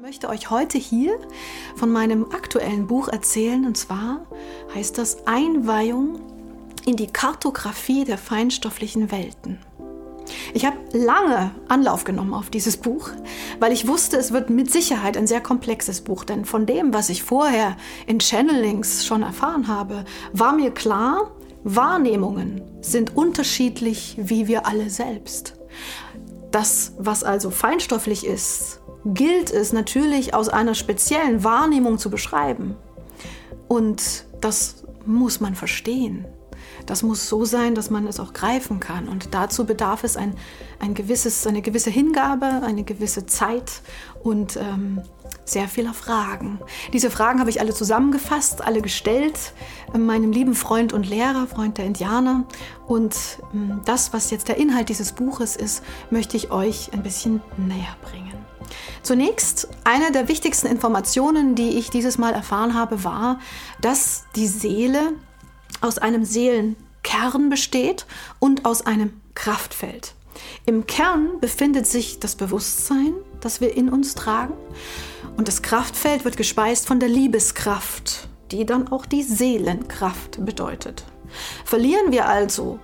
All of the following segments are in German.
möchte euch heute hier von meinem aktuellen Buch erzählen. Und zwar heißt das Einweihung in die Kartografie der feinstofflichen Welten. Ich habe lange Anlauf genommen auf dieses Buch, weil ich wusste, es wird mit Sicherheit ein sehr komplexes Buch. Denn von dem, was ich vorher in Channelings schon erfahren habe, war mir klar, Wahrnehmungen sind unterschiedlich wie wir alle selbst. Das, was also feinstofflich ist, gilt es natürlich aus einer speziellen Wahrnehmung zu beschreiben. Und das muss man verstehen. Das muss so sein, dass man es auch greifen kann. Und dazu bedarf es ein, ein gewisses, eine gewisse Hingabe, eine gewisse Zeit und ähm, sehr vieler Fragen. Diese Fragen habe ich alle zusammengefasst, alle gestellt, äh, meinem lieben Freund und Lehrer, Freund der Indianer. Und ähm, das, was jetzt der Inhalt dieses Buches ist, möchte ich euch ein bisschen näher bringen. Zunächst, eine der wichtigsten Informationen, die ich dieses Mal erfahren habe, war, dass die Seele aus einem Seelenkern besteht und aus einem Kraftfeld. Im Kern befindet sich das Bewusstsein, das wir in uns tragen, und das Kraftfeld wird gespeist von der Liebeskraft, die dann auch die Seelenkraft bedeutet. Verlieren wir also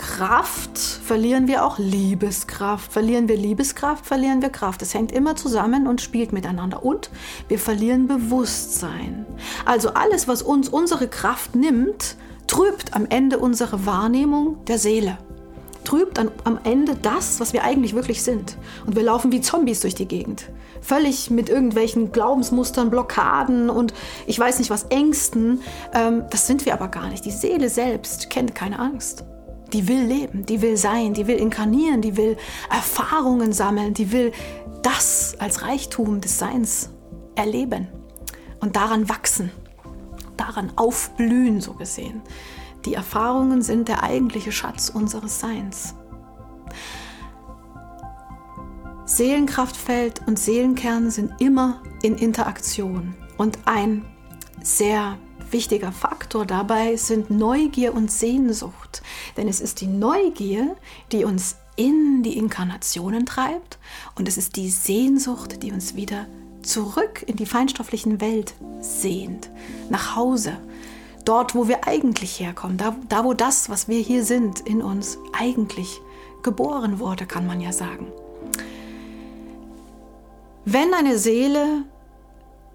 Kraft, verlieren wir auch Liebeskraft. Verlieren wir Liebeskraft, verlieren wir Kraft. Es hängt immer zusammen und spielt miteinander. Und wir verlieren Bewusstsein. Also alles, was uns unsere Kraft nimmt, trübt am Ende unsere Wahrnehmung der Seele. Trübt an, am Ende das, was wir eigentlich wirklich sind. Und wir laufen wie Zombies durch die Gegend. Völlig mit irgendwelchen Glaubensmustern, Blockaden und ich weiß nicht was, Ängsten. Ähm, das sind wir aber gar nicht. Die Seele selbst kennt keine Angst. Die will leben, die will sein, die will inkarnieren, die will Erfahrungen sammeln, die will das als Reichtum des Seins erleben und daran wachsen, daran aufblühen, so gesehen. Die Erfahrungen sind der eigentliche Schatz unseres Seins. Seelenkraftfeld und Seelenkern sind immer in Interaktion und ein sehr wichtiger Faktor dabei sind Neugier und Sehnsucht. Denn es ist die Neugier, die uns in die Inkarnationen treibt und es ist die Sehnsucht, die uns wieder zurück in die feinstofflichen Welt sehnt, nach Hause, dort, wo wir eigentlich herkommen, da, da wo das, was wir hier sind, in uns eigentlich geboren wurde, kann man ja sagen. Wenn eine Seele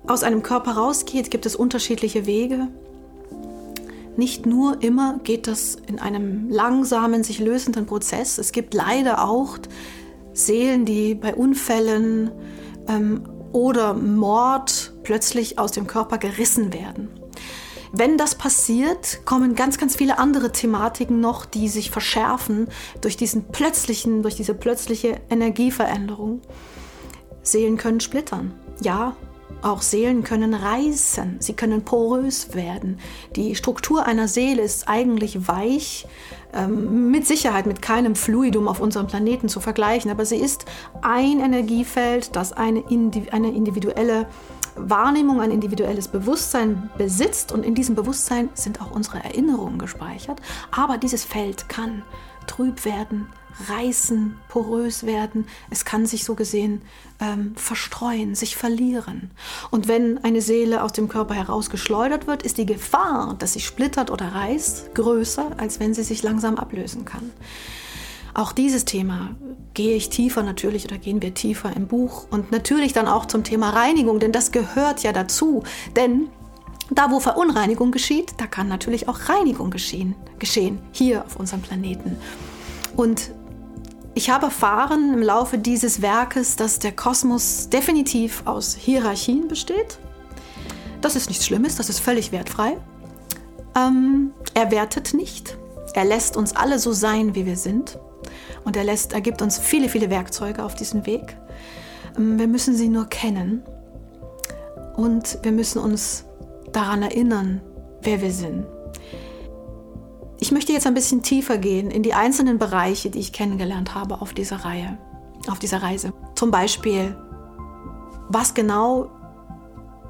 aus einem Körper rausgeht, gibt es unterschiedliche Wege. Nicht nur immer geht das in einem langsamen, sich lösenden Prozess. Es gibt leider auch Seelen, die bei Unfällen ähm, oder Mord plötzlich aus dem Körper gerissen werden. Wenn das passiert, kommen ganz, ganz viele andere Thematiken noch, die sich verschärfen durch diesen plötzlichen, durch diese plötzliche Energieveränderung. Seelen können splittern. Ja, auch Seelen können reißen, sie können porös werden. Die Struktur einer Seele ist eigentlich weich, ähm, mit Sicherheit mit keinem Fluidum auf unserem Planeten zu vergleichen, aber sie ist ein Energiefeld, das eine, eine individuelle Wahrnehmung, ein individuelles Bewusstsein besitzt und in diesem Bewusstsein sind auch unsere Erinnerungen gespeichert. Aber dieses Feld kann trüb werden, reißen, porös werden. Es kann sich so gesehen ähm, verstreuen, sich verlieren. Und wenn eine Seele aus dem Körper herausgeschleudert wird, ist die Gefahr, dass sie splittert oder reißt, größer, als wenn sie sich langsam ablösen kann. Auch dieses Thema gehe ich tiefer natürlich oder gehen wir tiefer im Buch und natürlich dann auch zum Thema Reinigung, denn das gehört ja dazu. Denn da, wo Verunreinigung geschieht, da kann natürlich auch Reinigung geschehen, geschehen hier auf unserem Planeten. Und ich habe erfahren im Laufe dieses Werkes, dass der Kosmos definitiv aus Hierarchien besteht. Das ist nichts Schlimmes, das ist völlig wertfrei. Ähm, er wertet nicht. Er lässt uns alle so sein, wie wir sind. Und er, lässt, er gibt uns viele, viele Werkzeuge auf diesem Weg. Ähm, wir müssen sie nur kennen. Und wir müssen uns daran erinnern, wer wir sind. Ich möchte jetzt ein bisschen tiefer gehen in die einzelnen Bereiche, die ich kennengelernt habe auf dieser Reihe, auf dieser Reise. Zum Beispiel, was genau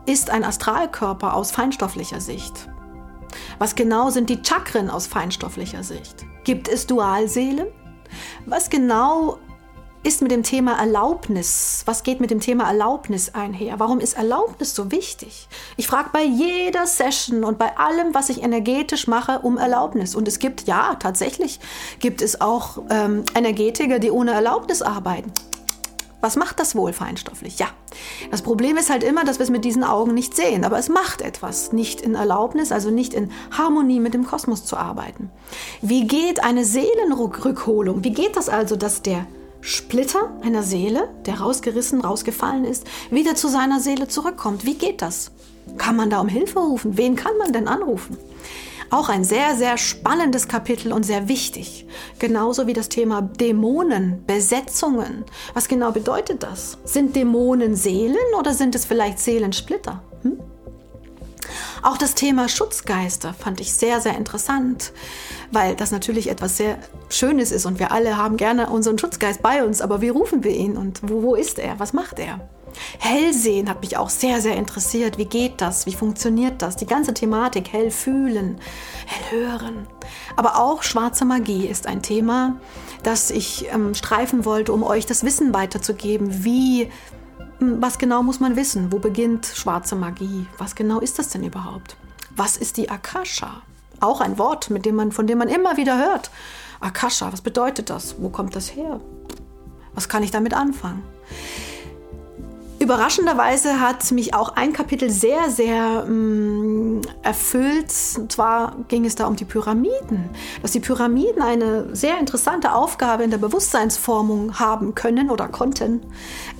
ist ein Astralkörper aus feinstofflicher Sicht? Was genau sind die Chakren aus feinstofflicher Sicht? Gibt es Dualseelen? Was genau ist mit dem Thema Erlaubnis? Was geht mit dem Thema Erlaubnis einher? Warum ist Erlaubnis so wichtig? Ich frage bei jeder Session und bei allem, was ich energetisch mache, um Erlaubnis. Und es gibt, ja, tatsächlich gibt es auch ähm, Energetiker, die ohne Erlaubnis arbeiten. Was macht das wohl feinstofflich? Ja, das Problem ist halt immer, dass wir es mit diesen Augen nicht sehen, aber es macht etwas, nicht in Erlaubnis, also nicht in Harmonie mit dem Kosmos zu arbeiten. Wie geht eine Seelenrückholung? Wie geht das also, dass der Splitter einer Seele, der rausgerissen, rausgefallen ist, wieder zu seiner Seele zurückkommt. Wie geht das? Kann man da um Hilfe rufen? Wen kann man denn anrufen? Auch ein sehr, sehr spannendes Kapitel und sehr wichtig. Genauso wie das Thema Dämonen, Besetzungen. Was genau bedeutet das? Sind Dämonen Seelen oder sind es vielleicht Seelensplitter? Hm? Auch das Thema Schutzgeister fand ich sehr, sehr interessant, weil das natürlich etwas sehr Schönes ist und wir alle haben gerne unseren Schutzgeist bei uns, aber wie rufen wir ihn und wo, wo ist er? Was macht er? Hellsehen hat mich auch sehr, sehr interessiert. Wie geht das? Wie funktioniert das? Die ganze Thematik, hell fühlen, hell hören. Aber auch schwarze Magie ist ein Thema, das ich ähm, streifen wollte, um euch das Wissen weiterzugeben. Wie was genau muss man wissen? Wo beginnt schwarze Magie? Was genau ist das denn überhaupt? Was ist die Akasha? Auch ein Wort, mit dem man, von dem man immer wieder hört. Akasha, was bedeutet das? Wo kommt das her? Was kann ich damit anfangen? Überraschenderweise hat mich auch ein Kapitel sehr, sehr mh, mm, erfüllt. Und zwar ging es da um die Pyramiden. Dass die Pyramiden eine sehr interessante Aufgabe in der Bewusstseinsformung haben können oder konnten.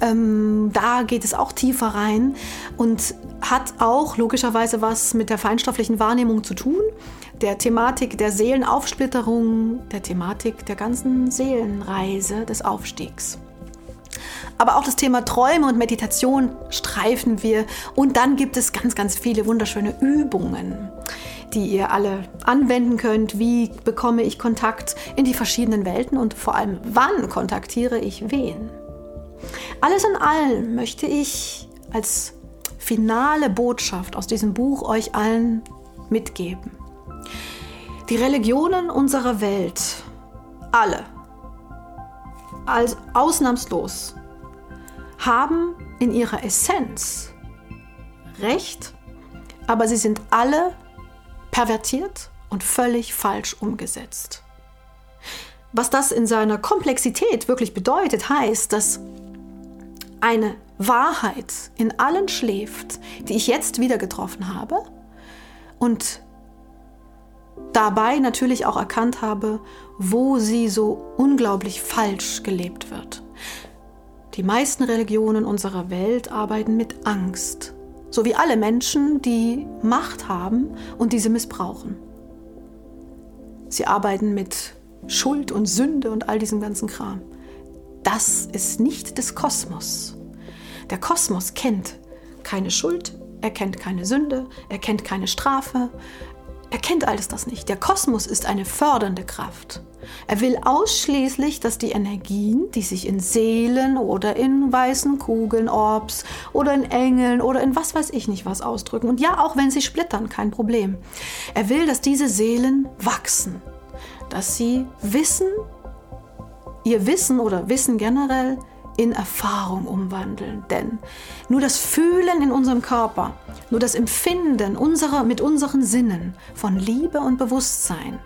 Ähm, da geht es auch tiefer rein und hat auch logischerweise was mit der feinstofflichen Wahrnehmung zu tun. Der Thematik der Seelenaufsplitterung, der Thematik der ganzen Seelenreise des Aufstiegs. Aber auch das Thema Träume und Meditation streifen wir. Und dann gibt es ganz, ganz viele wunderschöne Übungen, die ihr alle anwenden könnt. Wie bekomme ich Kontakt in die verschiedenen Welten und vor allem, wann kontaktiere ich wen? Alles in allem möchte ich als finale Botschaft aus diesem Buch euch allen mitgeben. Die Religionen unserer Welt, alle, als ausnahmslos, haben in ihrer Essenz Recht, aber sie sind alle pervertiert und völlig falsch umgesetzt. Was das in seiner Komplexität wirklich bedeutet, heißt, dass eine Wahrheit in allen schläft, die ich jetzt wieder getroffen habe und dabei natürlich auch erkannt habe, wo sie so unglaublich falsch gelebt wird. Die meisten Religionen unserer Welt arbeiten mit Angst, so wie alle Menschen, die Macht haben und diese missbrauchen. Sie arbeiten mit Schuld und Sünde und all diesem ganzen Kram. Das ist nicht des Kosmos. Der Kosmos kennt keine Schuld, er kennt keine Sünde, er kennt keine Strafe, er kennt alles das nicht. Der Kosmos ist eine fördernde Kraft. Er will ausschließlich, dass die Energien, die sich in Seelen oder in weißen Kugeln, Orbs oder in Engeln oder in was weiß ich nicht was ausdrücken, und ja, auch wenn sie splittern, kein Problem. Er will, dass diese Seelen wachsen, dass sie wissen, ihr Wissen oder Wissen generell in Erfahrung umwandeln. Denn nur das Fühlen in unserem Körper, nur das Empfinden unserer, mit unseren Sinnen von Liebe und Bewusstsein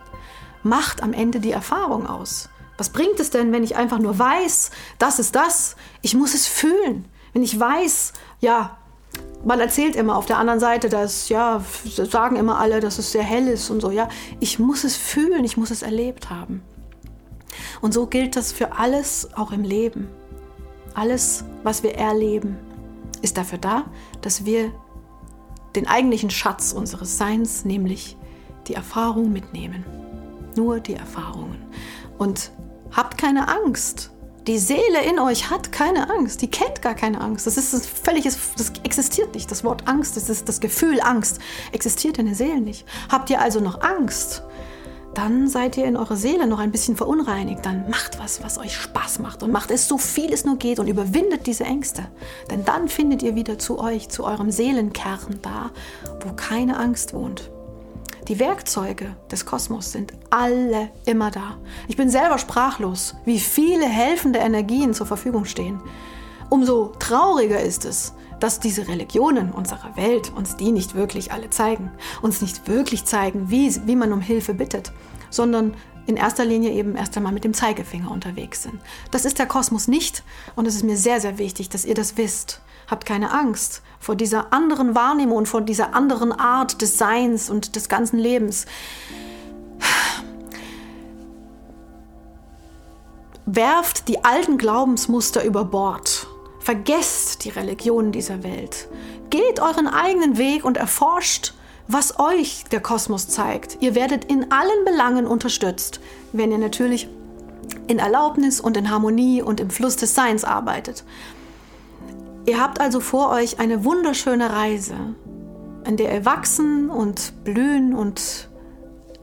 macht am Ende die Erfahrung aus. Was bringt es denn, wenn ich einfach nur weiß, das ist das? Ich muss es fühlen. Wenn ich weiß, ja, man erzählt immer auf der anderen Seite, dass, ja, sagen immer alle, dass es sehr hell ist und so, ja. Ich muss es fühlen, ich muss es erlebt haben. Und so gilt das für alles auch im Leben. Alles, was wir erleben, ist dafür da, dass wir den eigentlichen Schatz unseres Seins, nämlich die Erfahrung mitnehmen nur die Erfahrungen. Und habt keine Angst. Die Seele in euch hat keine Angst, die kennt gar keine Angst. Das ist ein völliges, das existiert nicht. Das Wort Angst, das ist das Gefühl Angst, existiert in der Seele nicht. Habt ihr also noch Angst? Dann seid ihr in eurer Seele noch ein bisschen verunreinigt. Dann macht was, was euch Spaß macht und macht es so viel es nur geht und überwindet diese Ängste. Denn dann findet ihr wieder zu euch, zu eurem Seelenkern da, wo keine Angst wohnt. Die Werkzeuge des Kosmos sind alle immer da. Ich bin selber sprachlos, wie viele helfende Energien zur Verfügung stehen. Umso trauriger ist es, dass diese Religionen unserer Welt uns die nicht wirklich alle zeigen, uns nicht wirklich zeigen, wie, wie man um Hilfe bittet, sondern in erster Linie eben erst einmal mit dem Zeigefinger unterwegs sind. Das ist der Kosmos nicht und es ist mir sehr, sehr wichtig, dass ihr das wisst. Habt keine Angst vor dieser anderen Wahrnehmung und vor dieser anderen Art des Seins und des ganzen Lebens. Werft die alten Glaubensmuster über Bord. Vergesst die Religionen dieser Welt. Geht euren eigenen Weg und erforscht, was euch der Kosmos zeigt. Ihr werdet in allen Belangen unterstützt, wenn ihr natürlich in Erlaubnis und in Harmonie und im Fluss des Seins arbeitet. Ihr habt also vor euch eine wunderschöne Reise, in der ihr wachsen und blühen und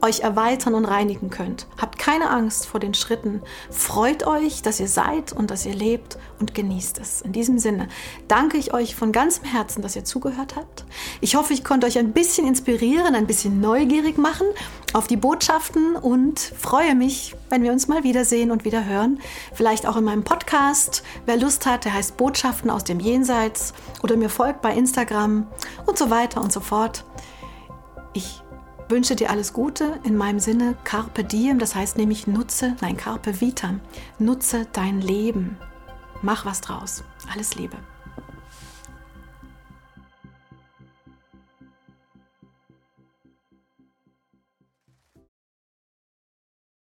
euch erweitern und reinigen könnt. Habt keine Angst vor den Schritten. Freut euch, dass ihr seid und dass ihr lebt und genießt es. In diesem Sinne danke ich euch von ganzem Herzen, dass ihr zugehört habt. Ich hoffe, ich konnte euch ein bisschen inspirieren, ein bisschen neugierig machen auf die Botschaften und freue mich, wenn wir uns mal wiedersehen und wieder hören. Vielleicht auch in meinem Podcast. Wer Lust hat, der heißt Botschaften aus dem Jenseits oder mir folgt bei Instagram und so weiter und so fort. Ich wünsche dir alles Gute. In meinem Sinne Carpe Diem, das heißt nämlich nutze, nein, Carpe Vitam, nutze dein Leben. Mach was draus. Alles Liebe.